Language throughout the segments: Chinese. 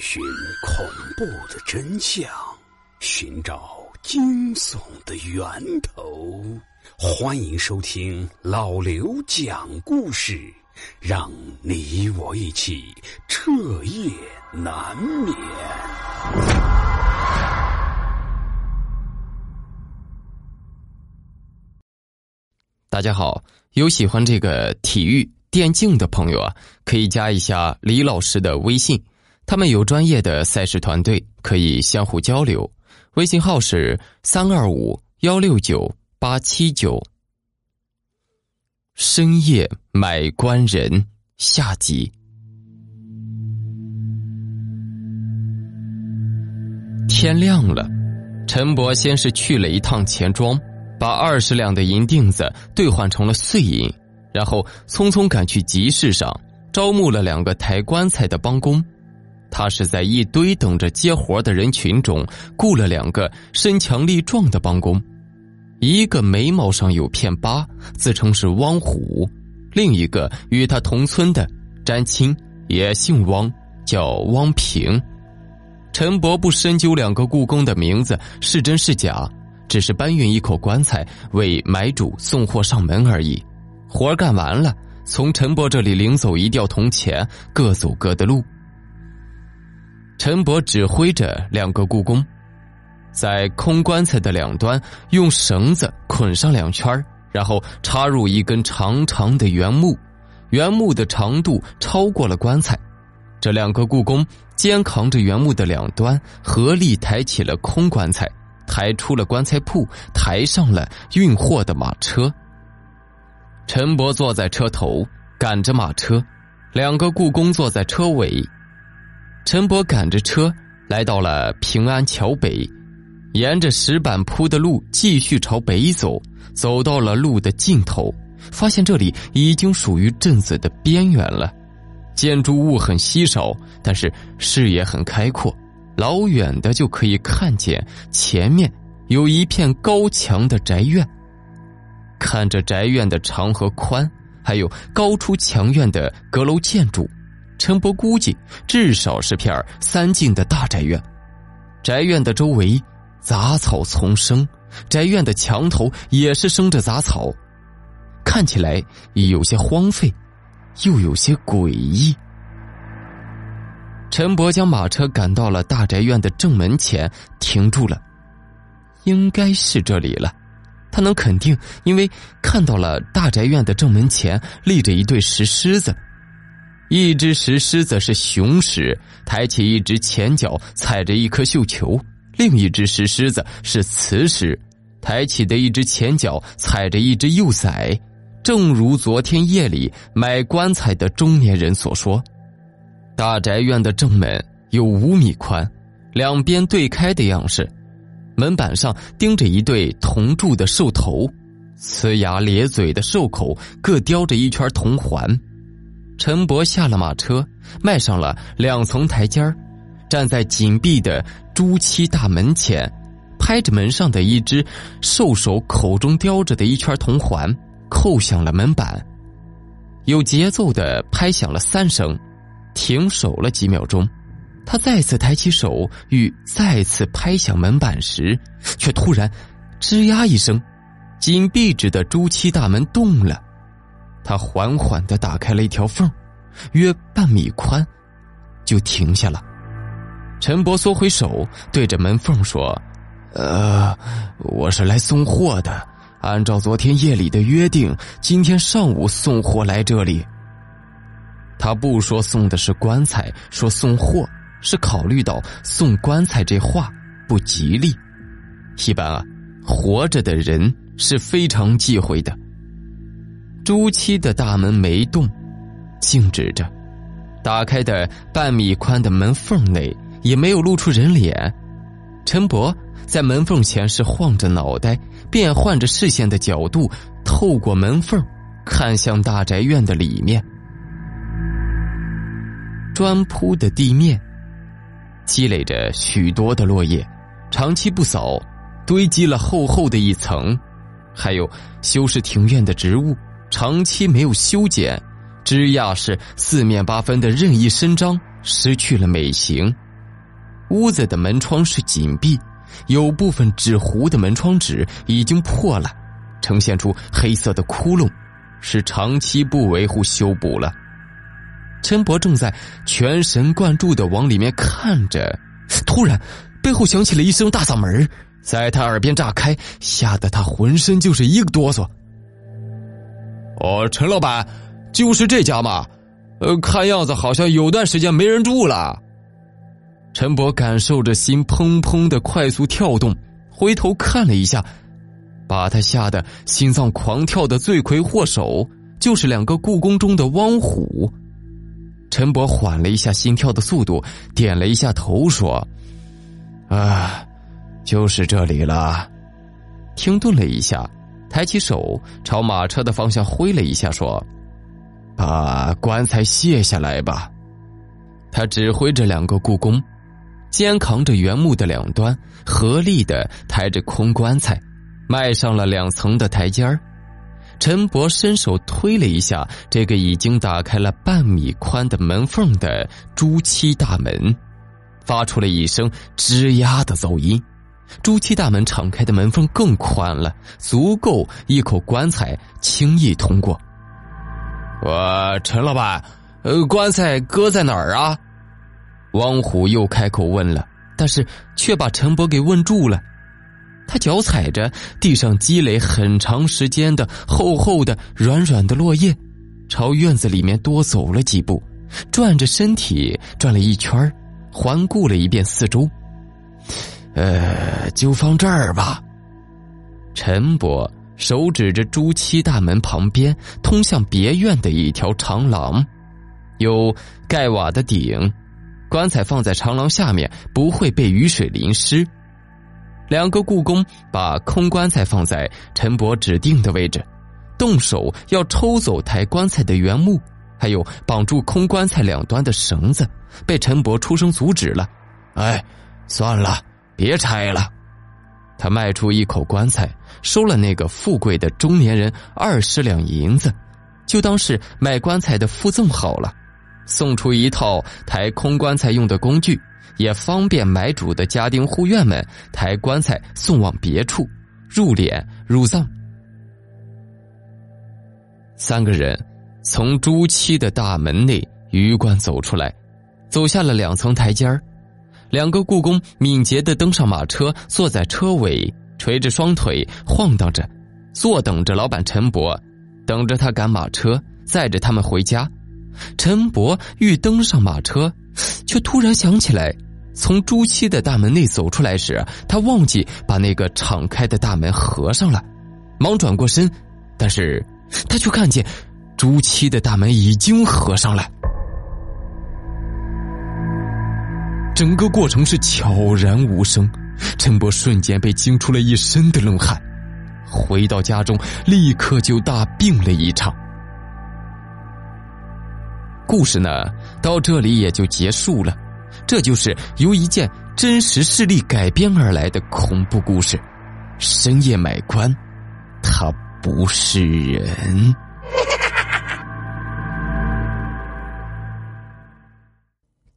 寻恐怖的真相，寻找惊悚的源头。欢迎收听老刘讲故事，让你我一起彻夜难眠。大家好，有喜欢这个体育电竞的朋友啊，可以加一下李老师的微信，他们有专业的赛事团队，可以相互交流。微信号是三二五幺六九八七九。深夜买官人下集。天亮了，陈伯先是去了一趟钱庄。把二十两的银锭子兑换成了碎银，然后匆匆赶去集市上招募了两个抬棺材的帮工。他是在一堆等着接活的人群中雇了两个身强力壮的帮工，一个眉毛上有片疤，自称是汪虎；另一个与他同村的詹青也姓汪，叫汪平。陈伯不深究两个雇工的名字是真是假。只是搬运一口棺材为买主送货上门而已，活干完了，从陈伯这里领走一吊铜钱，各走各的路。陈伯指挥着两个故宫，在空棺材的两端用绳子捆上两圈然后插入一根长长的圆木，圆木的长度超过了棺材。这两个故宫肩扛着圆木的两端，合力抬起了空棺材。抬出了棺材铺，抬上了运货的马车。陈伯坐在车头，赶着马车，两个故宫坐在车尾。陈伯赶着车来到了平安桥北，沿着石板铺的路继续朝北走，走到了路的尽头，发现这里已经属于镇子的边缘了。建筑物很稀少，但是视野很开阔。老远的就可以看见前面有一片高墙的宅院。看着宅院的长和宽，还有高出墙院的阁楼建筑，陈伯估计至少是片三进的大宅院。宅院的周围杂草丛生，宅院的墙头也是生着杂草，看起来有些荒废，又有些诡异。陈伯将马车赶到了大宅院的正门前，停住了。应该是这里了，他能肯定，因为看到了大宅院的正门前立着一对石狮子，一只石狮子是雄狮，抬起一只前脚踩着一颗绣球；另一只石狮子是雌狮，抬起的一只前脚踩着一只幼崽。正如昨天夜里买棺材的中年人所说。大宅院的正门有五米宽，两边对开的样式，门板上钉着一对铜铸的兽头，呲牙咧嘴的兽口各叼着一圈铜环。陈伯下了马车，迈上了两层台阶站在紧闭的朱漆大门前，拍着门上的一只兽首口中叼着的一圈铜环，扣响了门板，有节奏的拍响了三声。停手了几秒钟，他再次抬起手，欲再次拍响门板时，却突然“吱呀”一声，紧闭着的朱漆大门动了。他缓缓的打开了一条缝，约半米宽，就停下了。陈伯缩回手，对着门缝说：“呃，我是来送货的，按照昨天夜里的约定，今天上午送货来这里。”他不说送的是棺材，说送货是考虑到送棺材这话不吉利。一般啊，活着的人是非常忌讳的。朱漆的大门没动，静止着。打开的半米宽的门缝内也没有露出人脸。陈伯在门缝前是晃着脑袋，变换着视线的角度，透过门缝看向大宅院的里面。砖铺的地面积累着许多的落叶，长期不扫，堆积了厚厚的一层；还有修饰庭院的植物，长期没有修剪，枝桠是四面八分的任意伸张，失去了美形。屋子的门窗是紧闭，有部分纸糊的门窗纸已经破了，呈现出黑色的窟窿，是长期不维护修补了。陈伯正在全神贯注的往里面看着，突然背后响起了一声大嗓门，在他耳边炸开，吓得他浑身就是一个哆嗦。哦，陈老板，就是这家吗？呃，看样子好像有段时间没人住了。陈伯感受着心砰砰的快速跳动，回头看了一下，把他吓得心脏狂跳的罪魁祸首就是两个故宫中的汪虎。陈伯缓了一下心跳的速度，点了一下头，说：“啊，就是这里了。”停顿了一下，抬起手朝马车的方向挥了一下，说：“把棺材卸下来吧。”他指挥着两个故宫。肩扛着原木的两端，合力的抬着空棺材，迈上了两层的台阶儿。陈伯伸手推了一下这个已经打开了半米宽的门缝的朱漆大门，发出了一声吱呀的噪音。朱漆大门敞开的门缝更宽了，足够一口棺材轻易通过。我陈老板，呃，棺材搁在哪儿啊？汪虎又开口问了，但是却把陈伯给问住了。他脚踩着地上积累很长时间的厚厚的、软软的落叶，朝院子里面多走了几步，转着身体转了一圈环顾了一遍四周。呃，就放这儿吧。陈伯手指着朱漆大门旁边通向别院的一条长廊，有盖瓦的顶。棺材放在长廊下面，不会被雨水淋湿。两个故宫把空棺材放在陈伯指定的位置，动手要抽走抬棺材的原木，还有绑住空棺材两端的绳子，被陈伯出声阻止了。哎，算了，别拆了。他迈出一口棺材，收了那个富贵的中年人二十两银子，就当是卖棺材的附赠好了。送出一套抬空棺材用的工具，也方便买主的家丁护院们抬棺材送往别处入殓入葬。三个人从朱漆的大门内鱼贯走出来，走下了两层台阶儿。两个故宫敏捷的登上马车，坐在车尾，垂着双腿晃荡着，坐等着老板陈伯，等着他赶马车，载着他们回家。陈伯欲登上马车，却突然想起来，从朱七的大门内走出来时，他忘记把那个敞开的大门合上了，忙转过身，但是他却看见朱七的大门已经合上了。整个过程是悄然无声，陈伯瞬间被惊出了一身的冷汗，回到家中立刻就大病了一场。故事呢，到这里也就结束了。这就是由一件真实事例改编而来的恐怖故事。深夜买官，他不是人。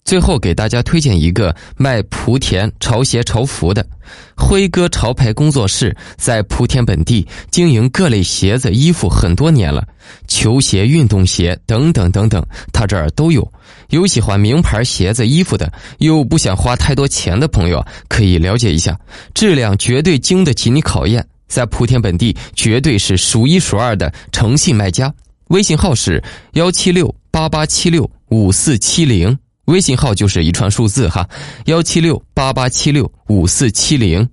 最后给大家推荐一个卖莆田潮鞋潮服的辉哥潮牌工作室，在莆田本地经营各类鞋子、衣服很多年了，球鞋、运动鞋等等等等，他这儿都有。有喜欢名牌鞋子、衣服的，又不想花太多钱的朋友，可以了解一下，质量绝对经得起你考验，在莆田本地绝对是数一数二的诚信卖家。微信号是幺七六八八七六五四七零。微信号就是一串数字哈，幺七六八八七六五四七零。